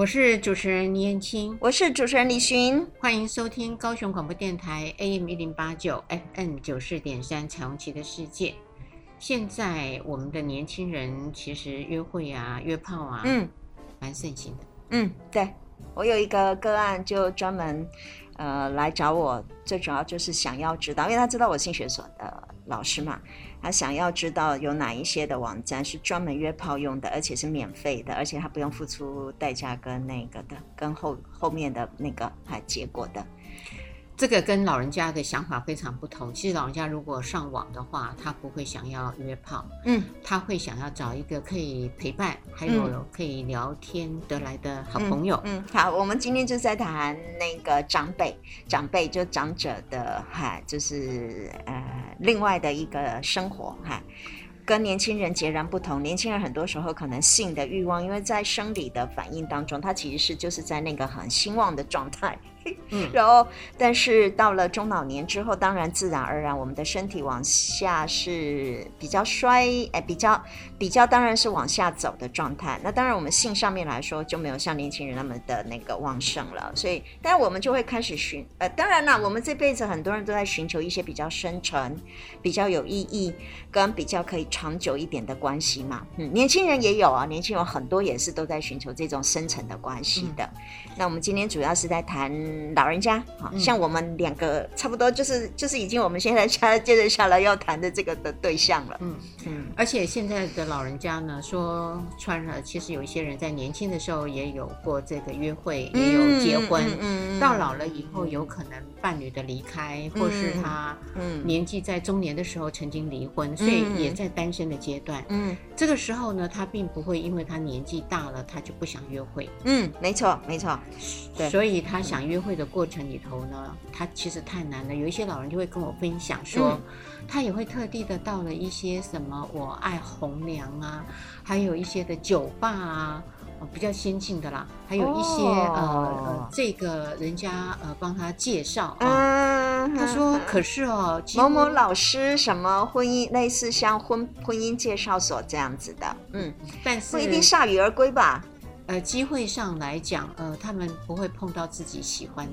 我是主持人倪燕青，我是主持人李寻，欢迎收听高雄广播电台 AM 一零八九 FM 九四点三彩虹旗的世界。现在我们的年轻人其实约会啊、约炮啊，嗯，蛮盛行的。嗯，对，我有一个个案，就专门呃来找我，最主要就是想要知道，因为他知道我性学所的老师嘛。他想要知道有哪一些的网站是专门约炮用的，而且是免费的，而且他不用付出代价跟那个的，跟后后面的那个还结果的。这个跟老人家的想法非常不同。其实老人家如果上网的话，他不会想要约炮，嗯，他会想要找一个可以陪伴，还有可以聊天得来的好朋友。嗯，嗯，好，我们今天就在谈那个长辈，长辈就长者的哈，就是呃另外的一个生活哈。跟年轻人截然不同，年轻人很多时候可能性的欲望，因为在生理的反应当中，他其实是就是在那个很兴旺的状态。嗯，然后，但是到了中老年之后，当然自然而然，我们的身体往下是比较衰，哎，比较比较当然是往下走的状态。那当然，我们性上面来说就没有像年轻人那么的那个旺盛了。所以，当然我们就会开始寻，呃，当然啦，我们这辈子很多人都在寻求一些比较深沉、比较有意义、跟比较可以长久一点的关系嘛。嗯，年轻人也有啊，年轻人很多也是都在寻求这种深层的关系的。嗯。那我们今天主要是在谈。老人家，好像我们两个差不多，就是就是已经我们现在下接着下来要谈的这个的对象了。嗯嗯，而且现在的老人家呢，说穿了，其实有一些人在年轻的时候也有过这个约会，也有结婚，嗯嗯嗯、到老了以后有可能伴侣的离开，或是他年纪在中年的时候曾经离婚，所以也在单身的阶段。嗯，这个时候呢，他并不会因为他年纪大了，他就不想约会。嗯，没错没错，对，所以他想约会的过程里头呢，他其实太难了。有一些老人就会跟我分享说，嗯、他也会特地的到了一些什么我爱红娘啊，还有一些的酒吧啊，比较先进的啦，还有一些、哦、呃这个人家呃帮他介绍。嗯，他说可是哦，某某老师什么婚姻类似像婚婚姻介绍所这样子的，嗯，但是不一定铩羽而归吧。呃，机会上来讲，呃，他们不会碰到自己喜欢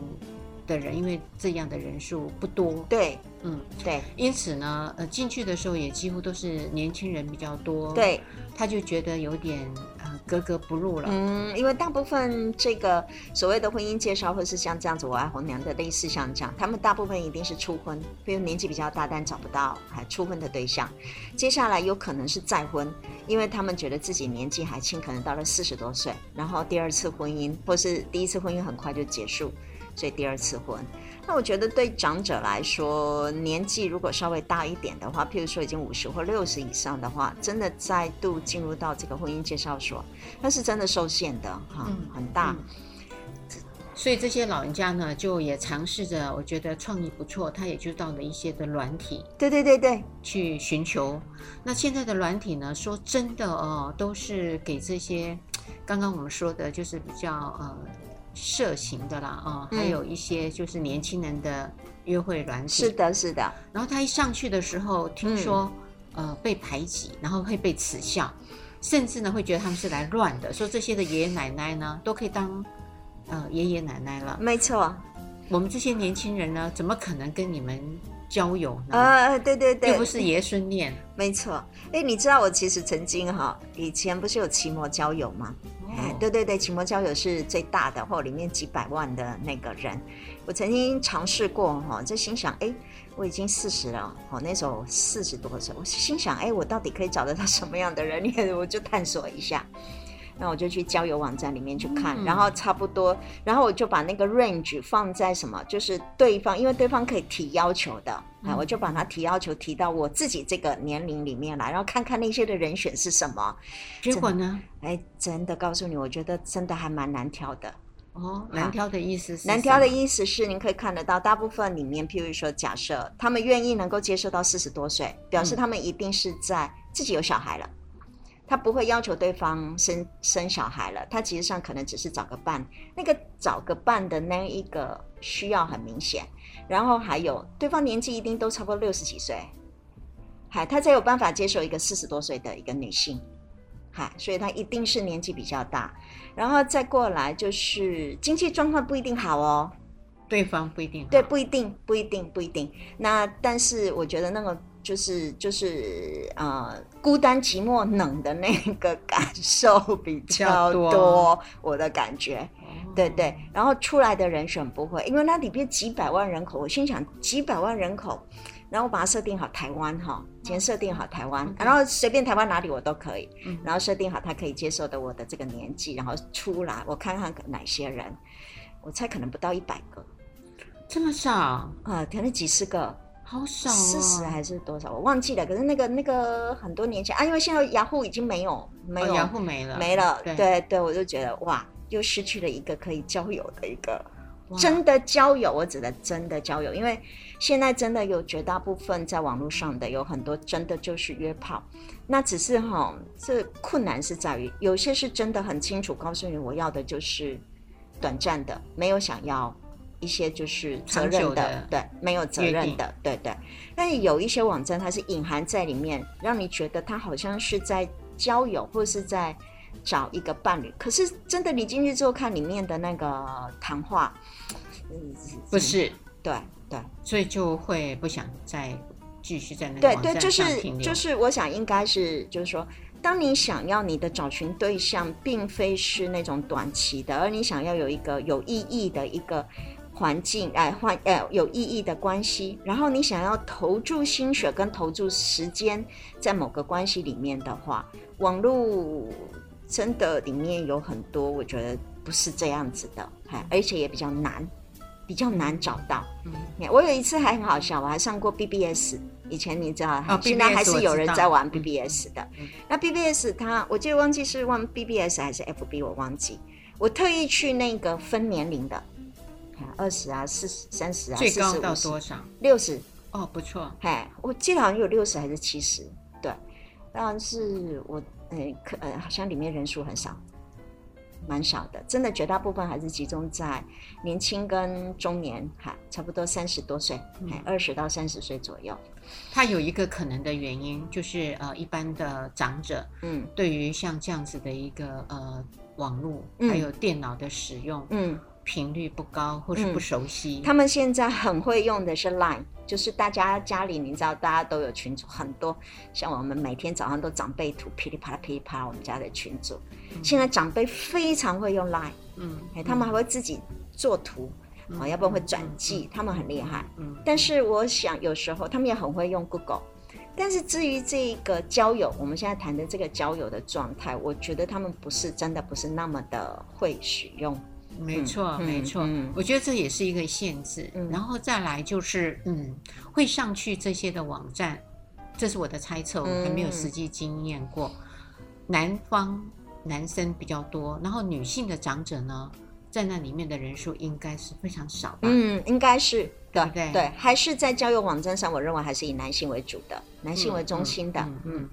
的人，因为这样的人数不多。对，嗯，对。因此呢，呃，进去的时候也几乎都是年轻人比较多。对，他就觉得有点呃格格不入了。嗯，因为大部分这个所谓的婚姻介绍，或是像这样子我爱红娘的类似像这样，他们大部分一定是初婚，比如年纪比较大，但找不到还初婚的对象。接下来有可能是再婚。因为他们觉得自己年纪还轻，可能到了四十多岁，然后第二次婚姻或是第一次婚姻很快就结束，所以第二次婚。那我觉得对长者来说，年纪如果稍微大一点的话，譬如说已经五十或六十以上的话，真的再度进入到这个婚姻介绍所，那是真的受限的哈，嗯、很大。嗯所以这些老人家呢，就也尝试着，我觉得创意不错，他也就到了一些的软体，对对对对，去寻求。那现在的软体呢，说真的哦，都是给这些刚刚我们说的，就是比较呃色情的啦啊、哦，还有一些就是年轻人的约会软体。是的，是的。然后他一上去的时候，听说、嗯、呃被排挤，然后会被耻笑，甚至呢会觉得他们是来乱的，说这些的爷爷奶奶呢都可以当。呃，爷爷奶奶了，没错。我们这些年轻人呢，怎么可能跟你们交友呢？呃，对对对，又不是爷孙恋。没错。哎，你知道我其实曾经哈，以前不是有奇摩交友吗？对对对，奇摩交友是最大的，或里面几百万的那个人。我曾经尝试过哈，就心想，哎，我已经四十了，哦，那时候四十多岁，我心想，哎，我到底可以找得到什么样的人？你我就探索一下。那我就去交友网站里面去看，嗯、然后差不多，然后我就把那个 range 放在什么，就是对方，因为对方可以提要求的，啊、嗯，我就把他提要求提到我自己这个年龄里面来，然后看看那些的人选是什么。结果呢？哎，真的告诉你，我觉得真的还蛮难挑的。哦，难挑的意思是？难挑的意思是，您可以看得到，大部分里面，譬如说，假设他们愿意能够接受到四十多岁，表示他们一定是在自己有小孩了。他不会要求对方生生小孩了，他其实上可能只是找个伴。那个找个伴的那一个需要很明显，然后还有对方年纪一定都差不多六十几岁，嗨，他才有办法接受一个四十多岁的一个女性，嗨，所以他一定是年纪比较大，然后再过来就是经济状况不一定好哦，对方不一定，对，不一定，不一定，不一定。那但是我觉得那个就是就是呃孤单寂寞冷的那个感受 比较多，多我的感觉。对对，然后出来的人选不会，因为那里边几百万人口，我心想几百万人口，然后我把它设定好台湾哈，先设定好台湾.然后随便台湾哪里我都可以，嗯、然后设定好他可以接受的我的这个年纪，然后出来我看看哪些人，我猜可能不到一百个，这么少啊？可能几十个，好少、哦，四十还是多少？我忘记了。可是那个那个很多年前啊，因为现在雅虎已经没有没有、哦、雅虎没了没了，对对，对，我就觉得哇。又失去了一个可以交友的一个真的交友，我指的真的交友，因为现在真的有绝大部分在网络上的有很多真的就是约炮，那只是哈，这困难是在于有些是真的很清楚告诉你我要的就是短暂的，没有想要一些就是责任的，的对，没有责任的，对对。但是有一些网站它是隐含在里面，让你觉得它好像是在交友或是在。找一个伴侣，可是真的你进去之后看里面的那个谈话，嗯，不是，对对，所以就会不想再继续在那个网站对，就是就是，我想应该是就是说，当你想要你的找寻对象，并非是那种短期的，而你想要有一个有意义的一个环境，哎，换呃有意义的关系，然后你想要投注心血跟投注时间在某个关系里面的话，网络。真的里面有很多，我觉得不是这样子的，而且也比较难，比较难找到。嗯，我有一次还很好笑，我还上过 BBS，以前你知道，哦、现在还是有人在玩 BBS 的。嗯、那 BBS 它，我记得忘记是玩 BBS 还是 FB，我忘记。我特意去那个分年龄的，二十啊、四十、三十啊、最高到多少？六十。哦，不错。哎，我记得好像有六十还是七十，对，但是我。呃，可呃，好像里面人数很少，蛮少的。真的，绝大部分还是集中在年轻跟中年，哈，差不多三十多岁，二十到三十岁左右。它有一个可能的原因，就是呃，一般的长者，嗯，对于像这样子的一个呃网络还有电脑的使用，嗯。频率不高，或是不熟悉。嗯，他们现在很会用的是 Line，就是大家家里，你知道，大家都有群组，很多像我们每天早上都长辈图噼里啪啦噼里啪啦，我们家的群组。嗯、现在长辈非常会用 Line，嗯，哎，他们还会自己做图，啊、嗯，要不然会转寄，嗯、他们很厉害。嗯，但是我想有时候他们也很会用 Google，但是至于这个交友，我们现在谈的这个交友的状态，我觉得他们不是真的不是那么的会使用。没错，没错，嗯，我觉得这也是一个限制。嗯，然后再来就是，嗯，会上去这些的网站，这是我的猜测，我还没有实际经验过。男方男生比较多，然后女性的长者呢，在那里面的人数应该是非常少吧？嗯，应该是，对对对，还是在交友网站上，我认为还是以男性为主的，男性为中心的，嗯。嗯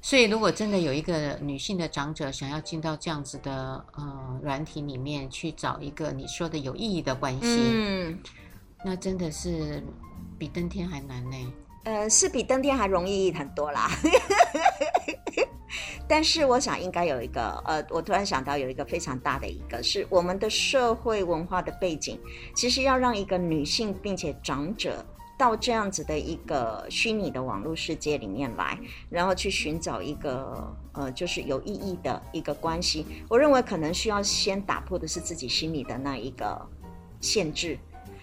所以，如果真的有一个女性的长者想要进到这样子的呃软体里面去找一个你说的有意义的关系，嗯，那真的是比登天还难呢。呃，是比登天还容易很多啦。但是，我想应该有一个呃，我突然想到有一个非常大的一个是我们的社会文化的背景，其实要让一个女性并且长者。到这样子的一个虚拟的网络世界里面来，然后去寻找一个呃，就是有意义的一个关系。我认为可能需要先打破的是自己心里的那一个限制。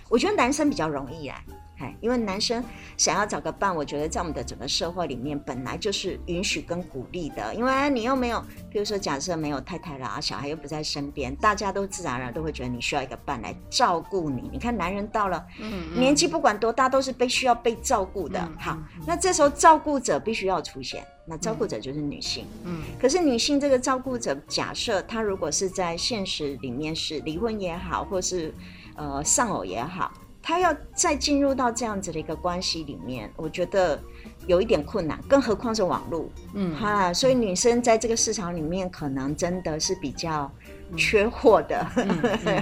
我觉得男生比较容易哎啊。因为男生想要找个伴，我觉得在我们的整个社会里面本来就是允许跟鼓励的。因为你又没有，比如说假设没有太太啦，小孩又不在身边，大家都自然而然都会觉得你需要一个伴来照顾你。你看男人到了嗯年纪不管多大，都是被需要被照顾的。好，那这时候照顾者必须要出现，那照顾者就是女性。嗯，可是女性这个照顾者，假设她如果是在现实里面是离婚也好，或是呃丧偶也好。他要再进入到这样子的一个关系里面，我觉得有一点困难，更何况是网络，嗯哈，所以女生在这个市场里面可能真的是比较缺货的。嗯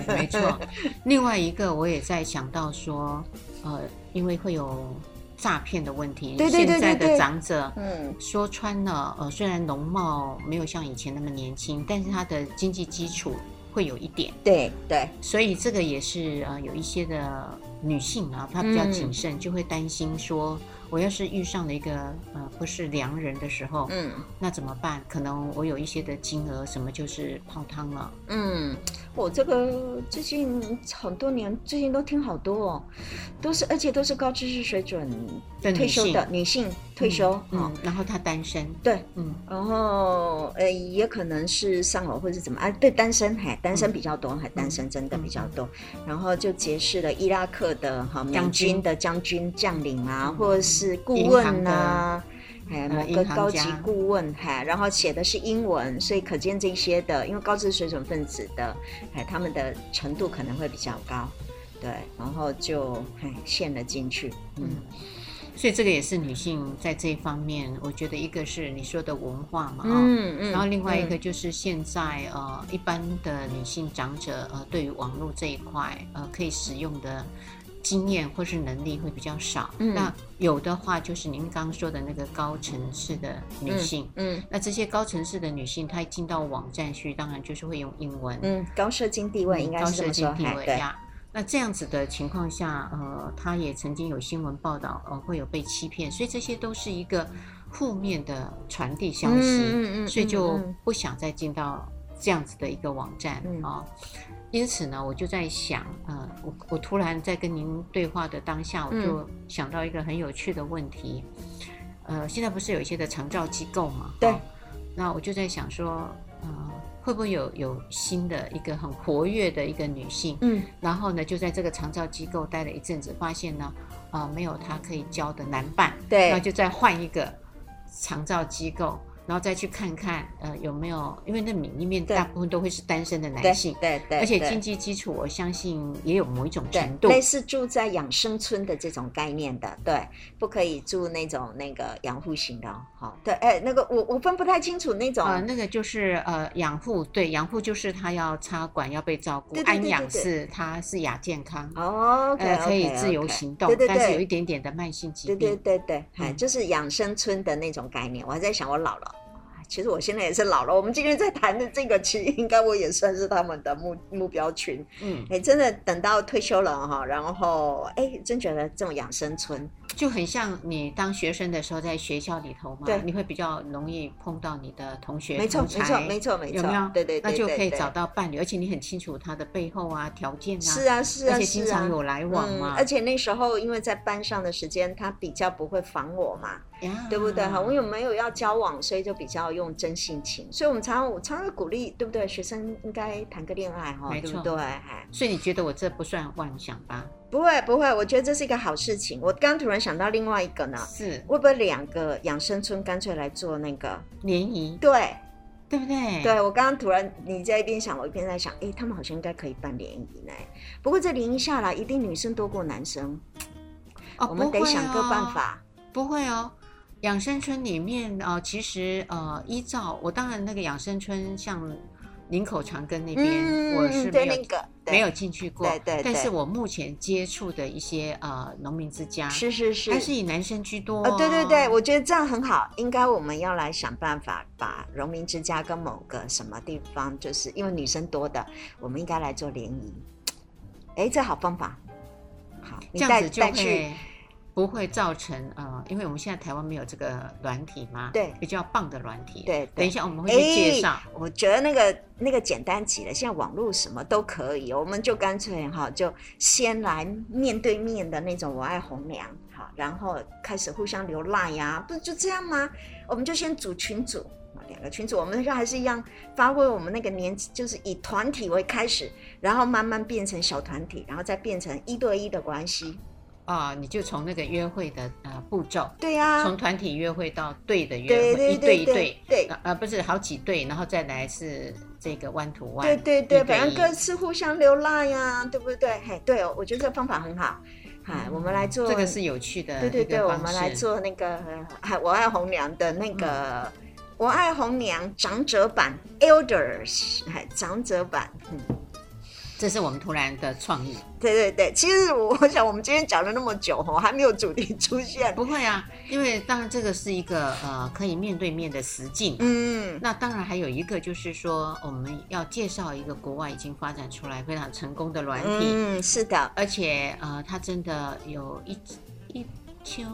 没错。另外一个我也在想到说，呃，因为会有诈骗的问题。对对对对对，现在的长者，嗯，说穿了，呃，虽然容貌没有像以前那么年轻，但是他的经济基础会有一点。对对，所以这个也是呃，有一些的女性啊，她比较谨慎，嗯、就会担心说。我要是遇上了一个呃不是良人的时候，嗯，那怎么办？可能我有一些的金额什么就是泡汤了。嗯，我这个最近很多年，最近都听好多哦，都是而且都是高知识水准退休的女性退休，嗯，嗯，然后他单身，对，嗯，然后呃也可能是丧偶或者怎么啊，对，单身还单身比较多，还单身真的比较多，然后就结识了伊拉克的哈美军的将军将领啊，或者是。是顾问呐、啊，哎，某个高级顾问，哈，然后写的是英文，所以可见这些的，因为高知识水准分子的，哎，他们的程度可能会比较高，对，然后就哎陷了进去，嗯，所以这个也是女性在这一方面，我觉得一个是你说的文化嘛，嗯嗯，嗯然后另外一个就是现在、嗯、呃，一般的女性长者呃，对于网络这一块呃，可以使用的。经验或是能力会比较少，嗯、那有的话就是您刚刚说的那个高层次的女性，嗯，嗯那这些高层次的女性，她一进到网站去，当然就是会用英文，嗯，高社经地位应该是这么说，高社经地位呀。那这样子的情况下，呃，他也曾经有新闻报道，呃，会有被欺骗，所以这些都是一个负面的传递消息，嗯嗯，嗯嗯所以就不想再进到这样子的一个网站啊。因此呢，我就在想，呃，我我突然在跟您对话的当下，我就想到一个很有趣的问题，嗯、呃，现在不是有一些的长照机构嘛？对、哦。那我就在想说，呃，会不会有有新的一个很活跃的一个女性？嗯。然后呢，就在这个长照机构待了一阵子，发现呢，啊、呃，没有她可以交的男伴，对。然后就再换一个长照机构。然后再去看看，呃，有没有？因为那里面大部分都会是单身的男性，对对，而且经济基础，我相信也有某一种程度，类似住在养生村的这种概念的，对，不可以住那种那个养护型的，好，对，哎，那个我我分不太清楚那种，呃，那个就是呃养护，对，养护就是他要插管要被照顾，安养是他是亚健康，哦，呃，可以自由行动，但是有一点点的慢性疾病，对对对对，哎，就是养生村的那种概念，我还在想我老了。其实我现在也是老了。我们今天在谈的这个，其实应该我也算是他们的目目标群。嗯，哎，真的等到退休了哈，然后哎，真觉得这种养生村就很像你当学生的时候在学校里头嘛，对，你会比较容易碰到你的同学，没错，没错，没错，没错，有没有？对对，那就可以找到伴侣，而且你很清楚他的背后啊条件啊，是啊是啊，而且经常有来往嘛。而且那时候因为在班上的时间，他比较不会烦我嘛。对不对哈？我有没有要交往，所以就比较用真性情。所以我们常常我常常鼓励，对不对？学生应该谈个恋爱哈，对不对？所以你觉得我这不算妄想吧？不会不会，我觉得这是一个好事情。我刚突然想到另外一个呢，是会不会两个养生村干脆来做那个联谊？对，对不对？对，我刚刚突然你在一边想，我一边在想，哎，他们好像应该可以办联谊呢。不过这联谊下来，一定女生多过男生。哦，我们得想个办法。不会哦。养生村里面啊、呃，其实呃，依照我当然那个养生村，像林口长庚那边，嗯、我是没有、那个、没有进去过，对对，对。但是我目前接触的一些呃农民之家，是是是，还是以男生居多、哦。呃，对对对，我觉得这样很好。应该我们要来想办法，把农民之家跟某个什么地方，就是因为女生多的，我们应该来做联谊。哎，这好方法，好，你带带去。不会造成呃，因为我们现在台湾没有这个软体嘛，对，比较棒的软体。对，等一下我们会去介绍。我觉得那个那个简单极了，现在网络什么都可以，我们就干脆哈，就先来面对面的那种我爱红娘，好，然后开始互相流赖呀，不是就这样吗？我们就先组群组，两个群组，我们就还是一样发挥我们那个年，就是以团体为开始，然后慢慢变成小团体，然后再变成一对一的关系。啊，你就从那个约会的呃步骤，对呀，从团体约会到对的约会，一对一对，对，呃不是好几对，然后再来是这个 one to one，对对对，反正各自互相流浪呀，对不对？嘿，对哦，我觉得这个方法很好，嗨，我们来做这个是有趣的，对对对，我们来做那个嗨，我爱红娘的那个我爱红娘长者版 elders，嗨，长者版，嗯。这是我们突然的创意。对对对，其实我我想我们今天讲了那么久哈，还没有主题出现。不会啊，因为当然这个是一个呃可以面对面的实境。嗯，那当然还有一个就是说我们要介绍一个国外已经发展出来非常成功的软体。嗯，是的，而且呃，它真的有一一千。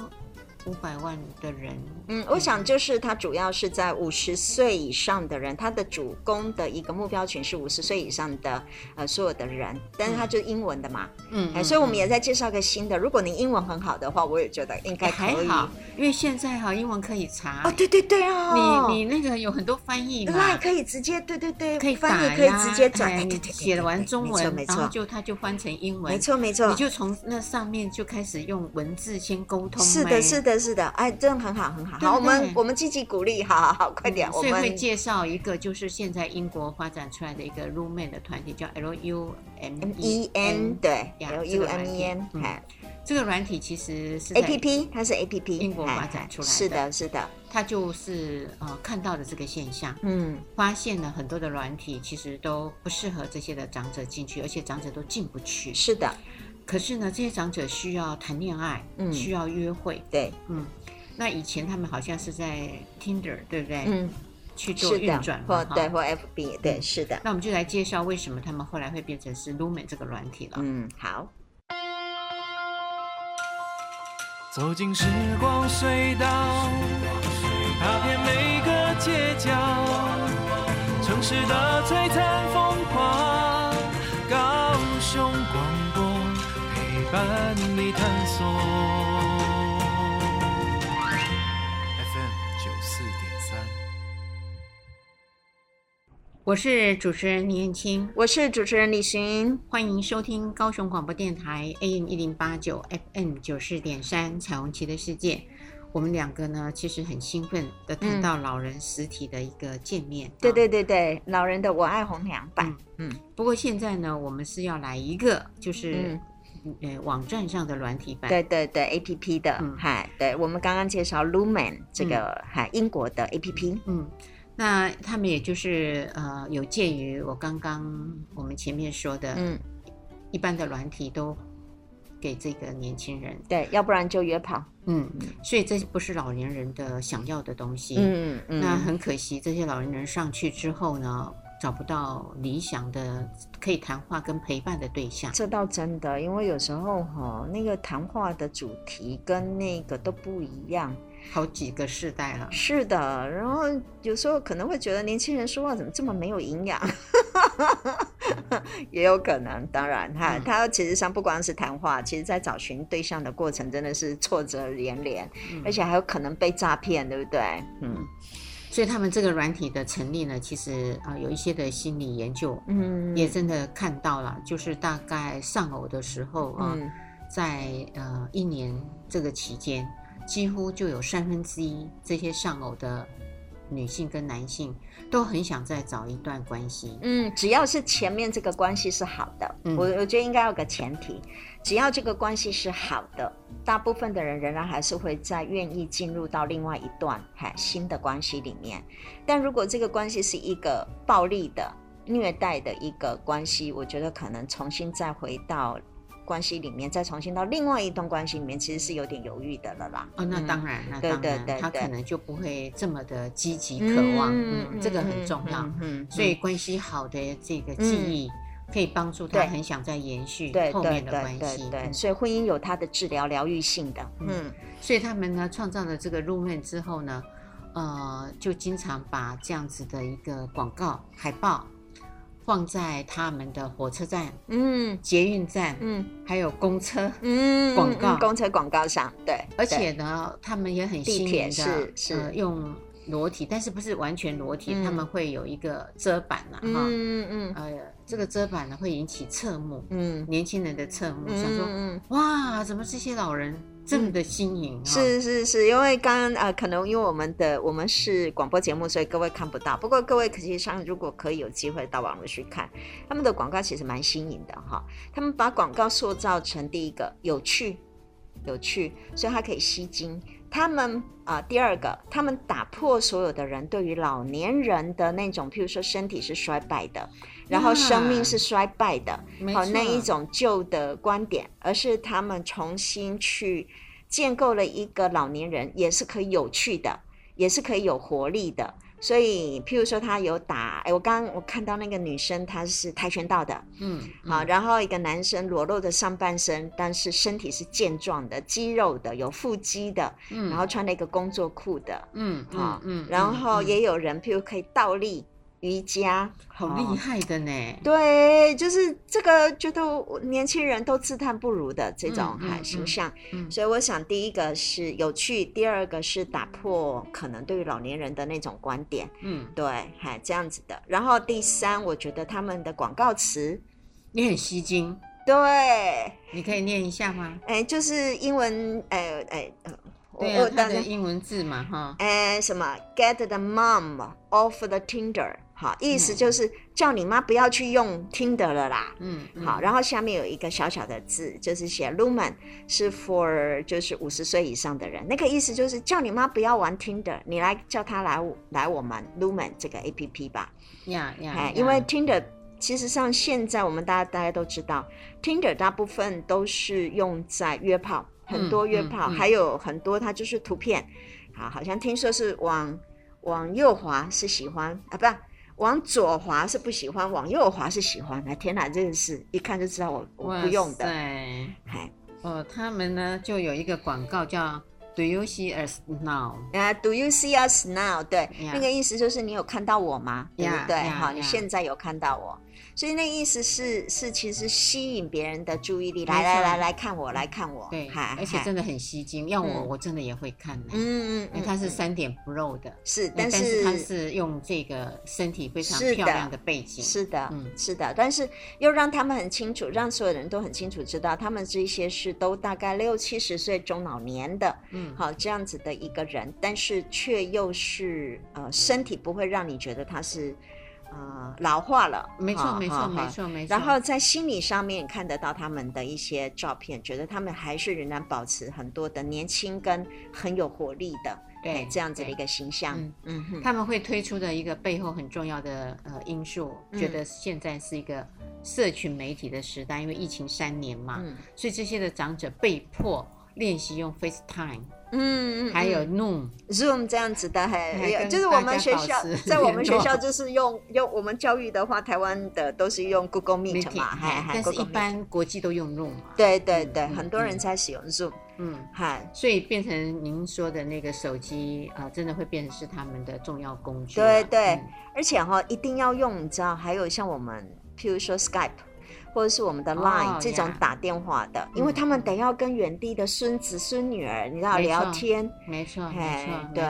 五百万的人，嗯，我想就是他主要是在五十岁以上的人，他的主攻的一个目标群是五十岁以上的呃所有的人，但是他就是英文的嘛，嗯，哎，所以我们也在介绍个新的。如果你英文很好的话，我也觉得应该可以，还好，因为现在哈英文可以查。哦，对对对哦，你你那个有很多翻译嘛，那可以直接对对对，可以翻译，可以直接转，你写完中文，然后就他就翻成英文，没错没错，你就从那上面就开始用文字先沟通，是的是的是的，哎真的。很好，很好，好，我们我们积极鼓励，好好好，快点，我们所以会介绍一个，就是现在英国发展出来的一个 Lumen 的团体，叫 L U M E N，对，L U M E N，哎，这个软体其实是 A P P，它是 A P P，英国发展出来的，是的，是的，它就是呃看到的这个现象，嗯，发现了很多的软体其实都不适合这些的长者进去，而且长者都进不去，是的，可是呢，这些长者需要谈恋爱，嗯，需要约会，对，嗯。那以前他们好像是在 Tinder，对不对？嗯，去做运转或对或 FB，对，是的。那我们就来介绍为什么他们后来会变成是 Lumen 这个软体了。嗯，好。走进时光隧道，踏遍每个街角，城市的璀璨风华，陪伴你探索。我是主持人李燕青，我是主持人李寻，欢迎收听高雄广播电台 AM 一零八九 FM 九四点三彩虹旗的世界。我们两个呢，其实很兴奋的谈到老人实体的一个见面。对对对对，老人的我爱红娘版。嗯，不过现在呢，我们是要来一个，就是呃网站上的软体版。对对对，APP 的，嗨，对，我们刚刚介绍 Lumen 这个嗨英国的 APP。嗯。那他们也就是呃，有鉴于我刚刚我们前面说的，嗯，一般的软体都给这个年轻人，对，要不然就约炮，嗯，所以这不是老年人的想要的东西，嗯嗯，那很可惜，这些老年人上去之后呢，找不到理想的可以谈话跟陪伴的对象，这倒真的，因为有时候哈，那个谈话的主题跟那个都不一样。好几个世代了，是的。然后有时候可能会觉得年轻人说话怎么这么没有营养，也有可能。当然，哈、嗯、他其实上不光是谈话，其实在找寻对象的过程真的是挫折连连，嗯、而且还有可能被诈骗，对不对？嗯。所以他们这个软体的成立呢，其实啊有一些的心理研究，嗯，也真的看到了，就是大概丧偶的时候啊，嗯、在呃一年这个期间。几乎就有三分之一这些丧偶的女性跟男性都很想再找一段关系。嗯，只要是前面这个关系是好的，嗯、我我觉得应该有个前提，只要这个关系是好的，大部分的人仍然还是会再愿意进入到另外一段嗨新的关系里面。但如果这个关系是一个暴力的、虐待的一个关系，我觉得可能重新再回到。关系里面再重新到另外一段关系里面，其实是有点犹豫的了啦。哦，那当然，那当然，对对对，他可能就不会这么的积极渴望。嗯，这个很重要。嗯，所以关系好的这个记忆可以帮助他很想再延续后面的关系。对，所以婚姻有它的治疗疗愈性的。嗯，所以他们呢创造了这个 Lumen 之后呢，呃，就经常把这样子的一个广告海报。放在他们的火车站、嗯，捷运站、嗯，还有公车，嗯，广告，公车广告上，对，而且呢，他们也很新颖的，呃、用裸体，但是不是完全裸体，嗯、他们会有一个遮板呐，哈，嗯嗯，呃，这个遮板呢会引起侧目，嗯，年轻人的侧目，嗯、想说，嗯、哇，怎么这些老人？这么的新颖、嗯，是是是，因为刚刚呃，可能因为我们的我们是广播节目，所以各位看不到。不过各位实际上如果可以有机会到网络去看，他们的广告其实蛮新颖的哈。他们把广告塑造成第一个有趣，有趣，所以它可以吸睛。他们啊、呃，第二个，他们打破所有的人对于老年人的那种，譬如说身体是衰败的，然后生命是衰败的，好、啊、那一种旧的观点，而是他们重新去建构了一个老年人，也是可以有趣的，也是可以有活力的。所以，譬如说，他有打，哎，我刚刚我看到那个女生，她是跆拳道的，嗯，好、嗯，然后一个男生裸露的上半身，但是身体是健壮的，肌肉的，有腹肌的，嗯，然后穿了一个工作裤的，嗯，好，嗯，然后也有人，譬如可以倒立。瑜伽好厉害。的呢、哦，对，就是这个觉得年轻人都自叹不如的这种哈形象，嗯嗯嗯、所以我想第一个是有趣，第二个是打破可能对于老年人的那种观点，嗯，对，哈这样子的，然后第三，我觉得他们的广告词。你很吸睛，对，你可以念一下吗？哎，就是英文，哎哎。对啊，它的英文字嘛，哈，哎，什么？Get the mom off the Tinder，好，意思就是叫你妈不要去用 Tinder 了啦。嗯，好，然后下面有一个小小的字，就是写 Lumen 是 for 就是五十岁以上的人，那个意思就是叫你妈不要玩 Tinder，你来叫她来来我们 Lumen 这个 APP 吧。呀呀，哎，因为 Tinder 其实上现在我们大家大家都知道，Tinder 大部分都是用在约炮。很多约炮，嗯嗯嗯、还有很多，它就是图片，啊，好像听说是往往右滑是喜欢啊，不，往左滑是不喜欢，往右滑是喜欢。的，天哪，这个是一看就知道我我不用的。对，嗨，哦，他们呢就有一个广告叫 “Do you see us now？” 啊，“Do you see us now？” 对，Yeah. 那个意思就是你有看到我吗？对不对？好，你现在有看到我。所以那个意思是是其实吸引别人的注意力，来来来来看我，来看我，对，而且真的很吸睛。要我我真的也会看的，嗯嗯，因为它是三点不漏的，是，但是它是用这个身体非常漂亮的背景，是的，嗯，是的，但是又让他们很清楚，让所有人都很清楚知道，他们这些是都大概六七十岁中老年的，嗯，好这样子的一个人，但是却又是呃身体不会让你觉得他是。呃，老化了，没错，没错，没错，没错。然后在心理上面看得到他们的一些照片，觉得他们还是仍然保持很多的年轻跟很有活力的，对，这样子的一个形象。嗯哼，他们会推出的一个背后很重要的呃因素，觉得现在是一个社群媒体的时代，因为疫情三年嘛，所以这些的长者被迫练习用 FaceTime。嗯，还有 Zoom Zoom 这样子的，还有就是我们学校，在我们学校就是用用我们教育的话，台湾的都是用 Google Meet 嘛，但是一般国际都用 Zoom 嘛。对对对，很多人在使用 Zoom。嗯，嗨，所以变成您说的那个手机啊，真的会变成是他们的重要工具。对对，而且哈，一定要用，你知道，还有像我们，譬如说 Skype。或者是我们的 Line 这种打电话的，因为他们得要跟远地的孙子孙女儿，你知道聊天，没错，没错，对。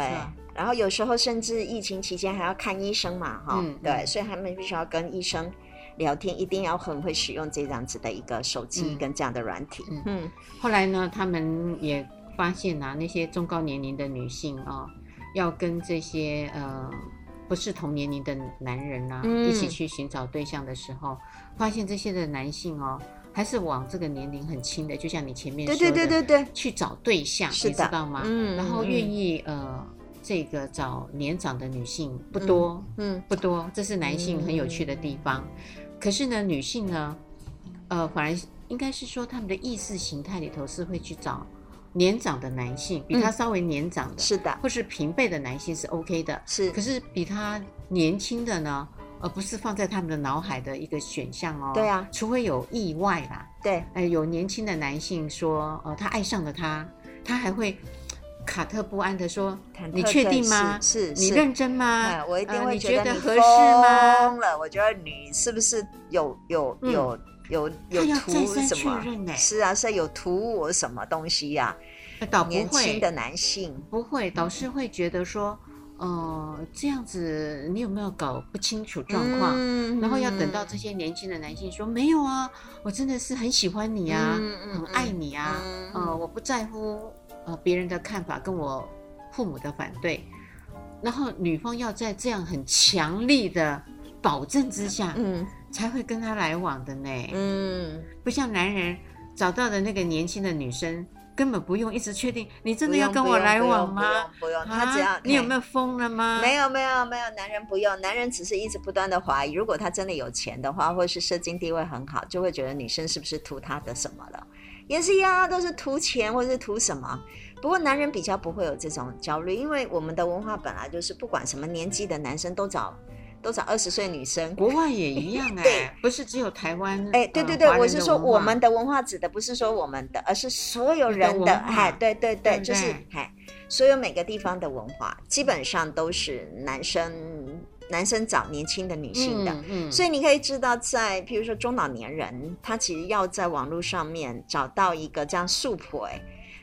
然后有时候甚至疫情期间还要看医生嘛，哈，对，所以他们必须要跟医生聊天，一定要很会使用这样子的一个手机跟这样的软体。嗯，后来呢，他们也发现啊，那些中高年龄的女性啊，要跟这些呃。不是同年龄的男人啊，嗯、一起去寻找对象的时候，发现这些的男性哦，还是往这个年龄很轻的，就像你前面说的，对对对对对，去找对象，你知道吗？嗯，然后愿意呃，这个找年长的女性不多，嗯，不多，这是男性很有趣的地方。嗯、可是呢，女性呢，呃，反而应该是说他们的意识形态里头是会去找。年长的男性，比他稍微年长的，是的，或是平辈的男性是 OK 的，是。可是比他年轻的呢，而不是放在他们的脑海的一个选项哦。对啊，除非有意外啦。对，哎，有年轻的男性说，呃，他爱上了他，他还会忐忑不安的说：“你确定吗？是，你认真吗？我一定会觉得你合适吗？了，我觉得你是不是有有有？”有有图什么？是啊，是有图我什么东西呀？倒不会，年轻的男性不会，导师会觉得说，呃，这样子你有没有搞不清楚状况？然后要等到这些年轻的男性说没有啊，我真的是很喜欢你啊，很爱你啊，呃，我不在乎呃别人的看法跟我父母的反对，然后女方要在这样很强力的保证之下，嗯。才会跟他来往的呢。嗯，不像男人找到的那个年轻的女生，根本不用一直确定，你真的要跟我来往吗？不用，不用，不用，他只要你有没有疯了吗？没有，没有，没有，男人不用，男人只是一直不断的怀疑，如果他真的有钱的话，或是社经地位很好，就会觉得女生是不是图他的什么了？也是一样，都是图钱或是图什么。不过男人比较不会有这种焦虑，因为我们的文化本来就是不管什么年纪的男生都找。都找二十岁女生，国外也一样 哎、欸，对，不是只有台湾哎、欸，对对对，我是说我们的文化。指的不是说我们的，而是所有人的，哎，对对对，对就是哎，所有每个地方的文化基本上都是男生男生找年轻的女性的，嗯，嗯，所以你可以知道在，在譬如说中老年人，他其实要在网络上面找到一个这样素婆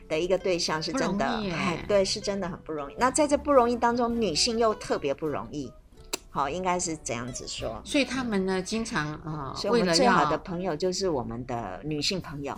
的一个对象，是真的，哎，对，是真的很不容易。那在这不容易当中，女性又特别不容易。好，应该是这样子说。所以他们呢，经常呃，所以我们最好的朋友就是我们的女性朋友。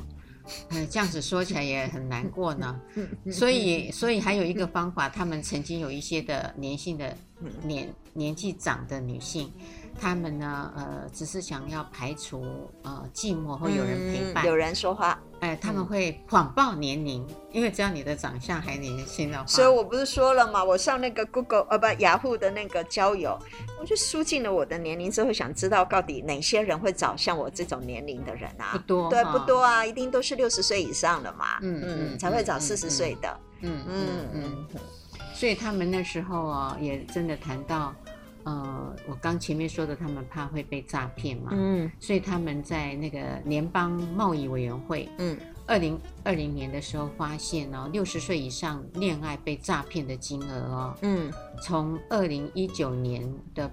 嗯，这样子说起来也很难过呢。所以，所以还有一个方法，他们曾经有一些的年性的年年纪长的女性。他们呢，呃，只是想要排除呃寂寞或有人陪伴，嗯、有人说话。哎、呃，他们会谎报年龄，嗯、因为只要你的长相还年轻的话。所以我不是说了吗？我上那个 Google 呃不雅虎的那个交友，我就输进了我的年龄之后，想知道到底哪些人会找像我这种年龄的人啊？不多，对，不多啊，一定都是六十岁以上的嘛。嗯嗯，嗯，才会找四十岁的。嗯嗯嗯，嗯，嗯。所以他们那时候啊，也真的谈到。呃，我刚前面说的，他们怕会被诈骗嘛，嗯，所以他们在那个联邦贸易委员会，嗯，二零二零年的时候发现哦，六十岁以上恋爱被诈骗的金额哦，嗯，从二零一九年的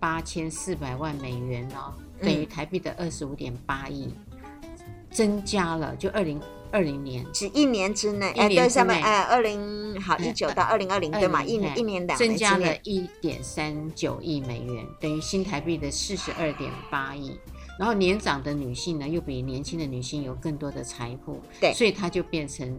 八千四百万美元哦，等于台币的二十五点八亿，增加了，就二零。二零年是一年之内，哎，对，上面哎，二零好一九到二零二零对嘛，一年一年两增加了一点三九亿美元，等于新台币的四十二点八亿。然后年长的女性呢，又比年轻的女性有更多的财富，对，所以她就变成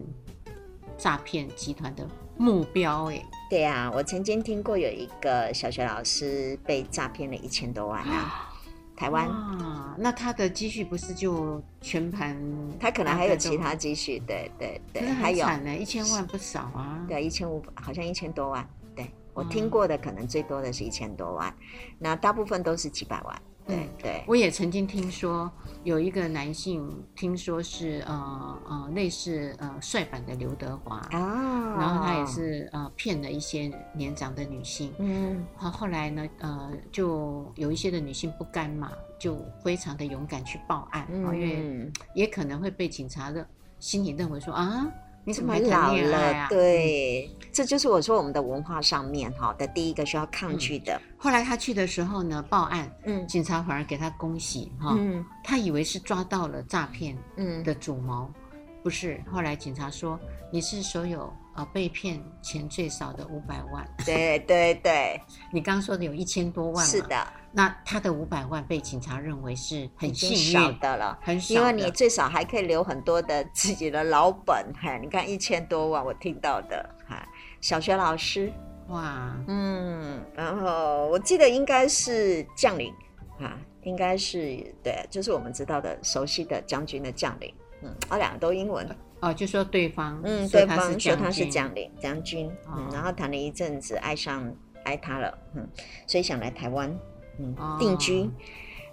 诈骗集团的目标。哎，对啊，我曾经听过有一个小学老师被诈骗了一千多万啊。台湾啊，那他的积蓄不是就全盘？他可能还有其他积蓄，对对对，还有一千万不少啊，对，一千五好像一千多万，对，我听过的可能最多的是一千多万，那大部分都是几百万。对、嗯、对，我也曾经听说有一个男性，听说是呃呃类似呃帅版的刘德华啊，然后他也是呃骗了一些年长的女性，嗯，好后来呢呃就有一些的女性不甘嘛，就非常的勇敢去报案，嗯，因为也可能会被警察的心里认为说啊。你怎么还谈恋爱啊？对、嗯，这就是我说我们的文化上面哈的第一个需要抗拒的。嗯、后来他去的时候呢，报案，嗯，警察反而给他恭喜哈，嗯，他以为是抓到了诈骗，嗯的主谋、嗯，不是。后来警察说你是所有呃被骗钱最少的五百万。对对对，你刚刚说的有一千多万，是的。那他的五百万被警察认为是很幸运少的了，很少，因为你最少还可以留很多的自己的老本。哈，你看一千多万，我听到的哈，小学老师。哇，嗯，然后我记得应该是将领啊，应该是对，就是我们知道的熟悉的将军的将领，嗯，啊，两个都英文。哦，就说对方，嗯，对方说他是将领将军，嗯，然后谈了一阵子，爱上爱他了，嗯，所以想来台湾。嗯，定居，哦，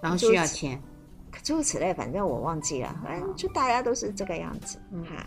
然后需要钱，诸如此类，反正我忘记了，反正就大家都是这个样子，嗯。哈，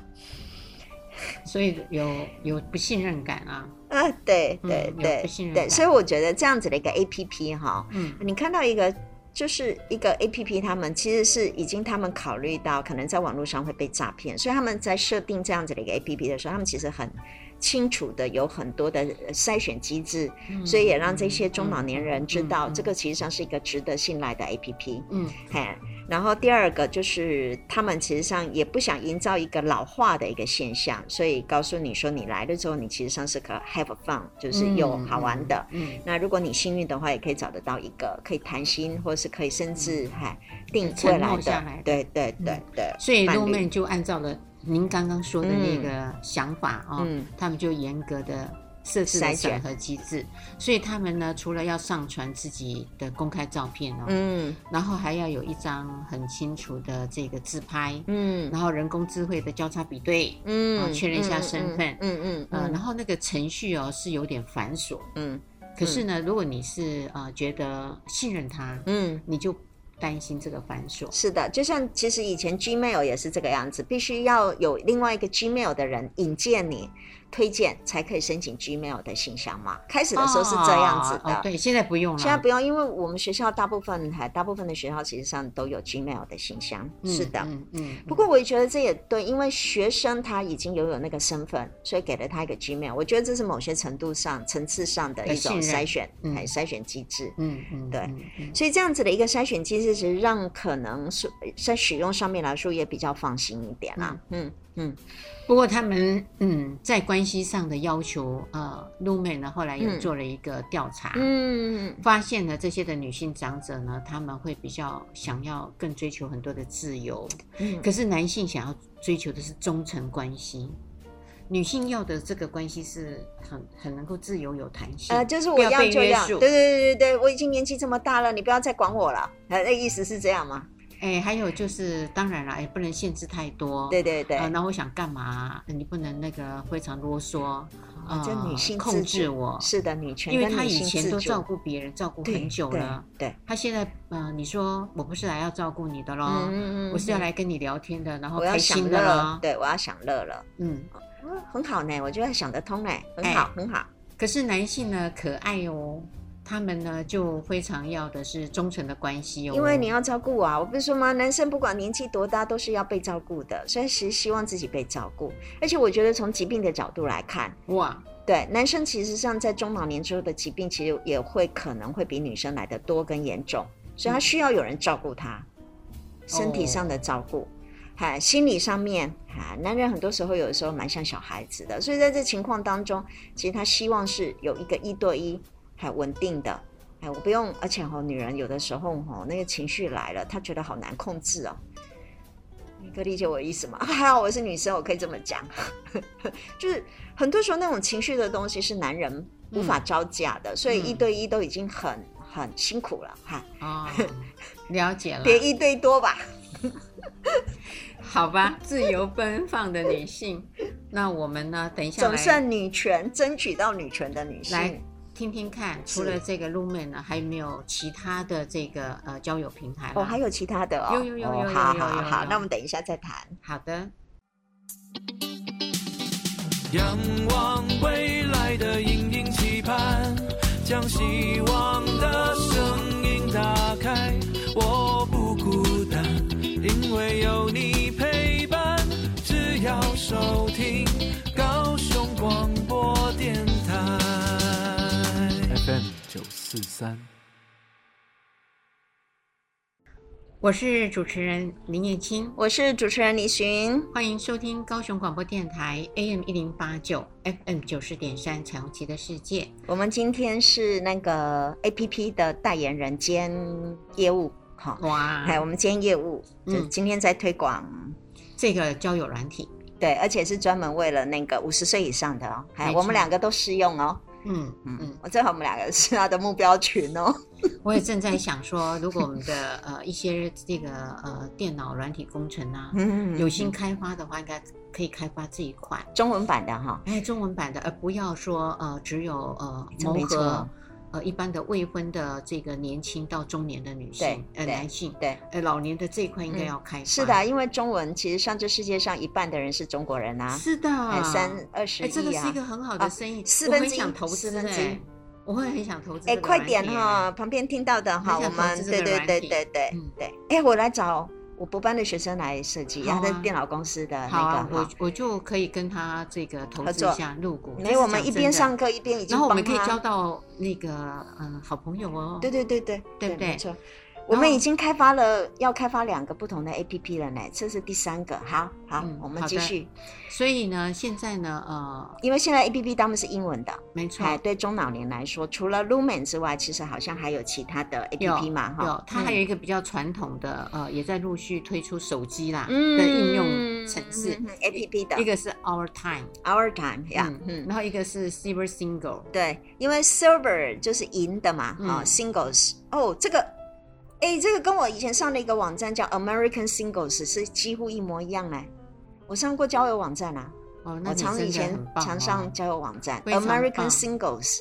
所以有有不信任感啊，啊，对对对，不信任对，所以我觉得这样子的一个 A P P 哈，嗯，你看到一个就是一个 A P P，他们其实是已经他们考虑到可能在网络上会被诈骗，所以他们在设定这样子的一个 A P P 的时候，他们其实很。清楚的有很多的筛选机制，嗯，所以也让这些中老年人知道，这个其实上是一个值得信赖的 APP。嗯，嘿，然后第二个就是他们其实上也不想营造一个老化的一个现象，所以告诉你说，你来了之后，你其实上是可 have fun，就是有好玩的。嗯，嗯，那如果你幸运的话，也可以找得到一个可以谈心，或是可以甚至还定未来的。对对对对，所以后面就按照了。您刚刚说的那个想法啊、他们就严格的设置的审核机制，所以他们呢，除了要上传自己的公开照片哦，嗯，然后还要有一张很清楚的这个自拍，嗯，然后人工智慧的交叉比对，嗯，确认一下身份，嗯嗯，嗯，呃，然后那个程序哦是有点繁琐，嗯，可是呢，如果你是呃觉得信任他，嗯，你就。担心这个繁琐是的，就像其实以前 Gmail 也是这个样子，必须要有另外一个 Gmail 的人引荐你。推荐才可以申请 Gmail 的信箱嘛？开始的时候是这样子的，哦哦、对，现在不用了。现在不用，因为我们学校大部分还大部分的学校其实上都有 Gmail 的信箱。嗯、是的，嗯嗯。不过我也觉得这也对，因为学生他已经拥有那个身份，所以给了他一个 Gmail。我觉得这是某些程度上层次上的一种筛选，还有筛选机制。嗯嗯，对。所以这样子的一个筛选机制，其实让可能是在使用上面来说也比较放心一点啦。嗯嗯。不过他们嗯，在关系上的要求，呃，Lumen 呢后来又做了一个调查，嗯，发现了这些的女性长者呢，他们会比较想要更追求很多的自由，嗯，可是男性想要追求的是忠诚关系，女性要的这个关系是很很能够自由有弹性，呃，就是我要就要，对对对对对，我已经年纪这么大了，你不要再管我了，呃，那意思是这样吗？哎，还有就是，当然了，也不能限制太多。对对对。啊，那我想干嘛？你不能那个非常啰嗦，啊，就女性控制我。是的，女权。因为她以前都照顾别人，照顾很久了。对。她现在，嗯，你说我不是来要照顾你的咯，我是要来跟你聊天的，然后开心的咯。对，我要享乐了。嗯，很好呢，我觉得想得通呢，很好，很好。可是男性呢，可爱哦。他们呢，就非常要的是忠诚的关系哦，因为你要照顾啊，我不是说吗？男生不管年纪多大，都是要被照顾的，所以是希望自己被照顾。而且我觉得从疾病的角度来看，哇，对，男生其实上在中老年之后的疾病，其实也会可能会比女生来的多跟严重，所以他需要有人照顾他，嗯、身体上的照顾，哈、哦，心理上面，哈，男人很多时候有的时候蛮像小孩子的，所以在这情况当中，其实他希望是有一个一对一。还稳定的，哎，我不用，而且哈，女人有的时候哈，那个情绪来了，她觉得好难控制哦。你可以理解我的意思吗？还好我是女生，我可以这么讲，就是很多时候那种情绪的东西是男人无法招架的，嗯、所以一对一都已经很很辛苦了哈。哦，了解了，别一对多吧。好吧，自由奔放的女性，那我们呢？等一下，总算女权争取到女权的女性。来听听看，除了这个 Lumen 呢，还有没有其他的这个呃交友平台？哦，还有其他的哦。有有有有有有。好好好，那我们等一下再谈。好的。仰望未来的隐隐期盼，将希望的声音打开。我不孤单，因为有你陪伴。只要收听高四三，我是主持人林燕青，我是主持人李寻，欢迎收听高雄广播电台 AM 一零八九 FM 九十点三彩虹旗的世界。我们今天是那个 APP 的代言人兼业务，好哇，哎，我们兼业务，就今天在推广、嗯、这个交友软体，对，而且是专门为了那个五十岁以上的哦，哎，我们两个都适用哦。嗯嗯。嗯，我正好我们两个是他的目标群哦。我也正在想说，如果我们的呃一些这个呃电脑软体工程啊，嗯，有心开发的话，应该可以开发这一块中文版的哈，哎，中文版的，而不要说呃只有呃磨合。呃，一般的未婚的这个年轻到中年的女性，呃，男性，对，呃，老年的这一块应该要开发。是的，因为中文其实上这世界上一半的人是中国人啊。是的，三二十亿啊。这个是一个很好的生意，四分之一，想投资，哎，我会很想投资。哎，快点哈，旁边听到的哈，我们对对对对对对，哎，我来找。我博班的学生来设计，他在电脑公司的那个，我我就可以跟他这个投资一下入股。没，我们一边上课一边已经，然后我们可以交到那个嗯好朋友哦。对对对对，对不对？没错。我们已经开发了，要开发两个不同的 APP 了呢，这是第三个。好好，嗯、我们继续。所以呢，现在呢，呃，因为现在 APP 大部分是英文的，没错。哎，对中老年来说，除了 Lumen 之外，其实好像还有其他的 APP 嘛，哈。有，它还有一个比较传统的，呃，也在陆续推出手机啦的应用程式 APP 的，一个是 Our Time，Our Time 呀，嗯，然后一个是 Silver Single，对，因为 Silver 就是银的嘛，啊，Singles，哦，这个。哎，这个跟我以前上的一个网站叫 American Singles 是几乎一模一样哎，我上过交友网站啊，哦，我常以前常上交友网站 American Singles，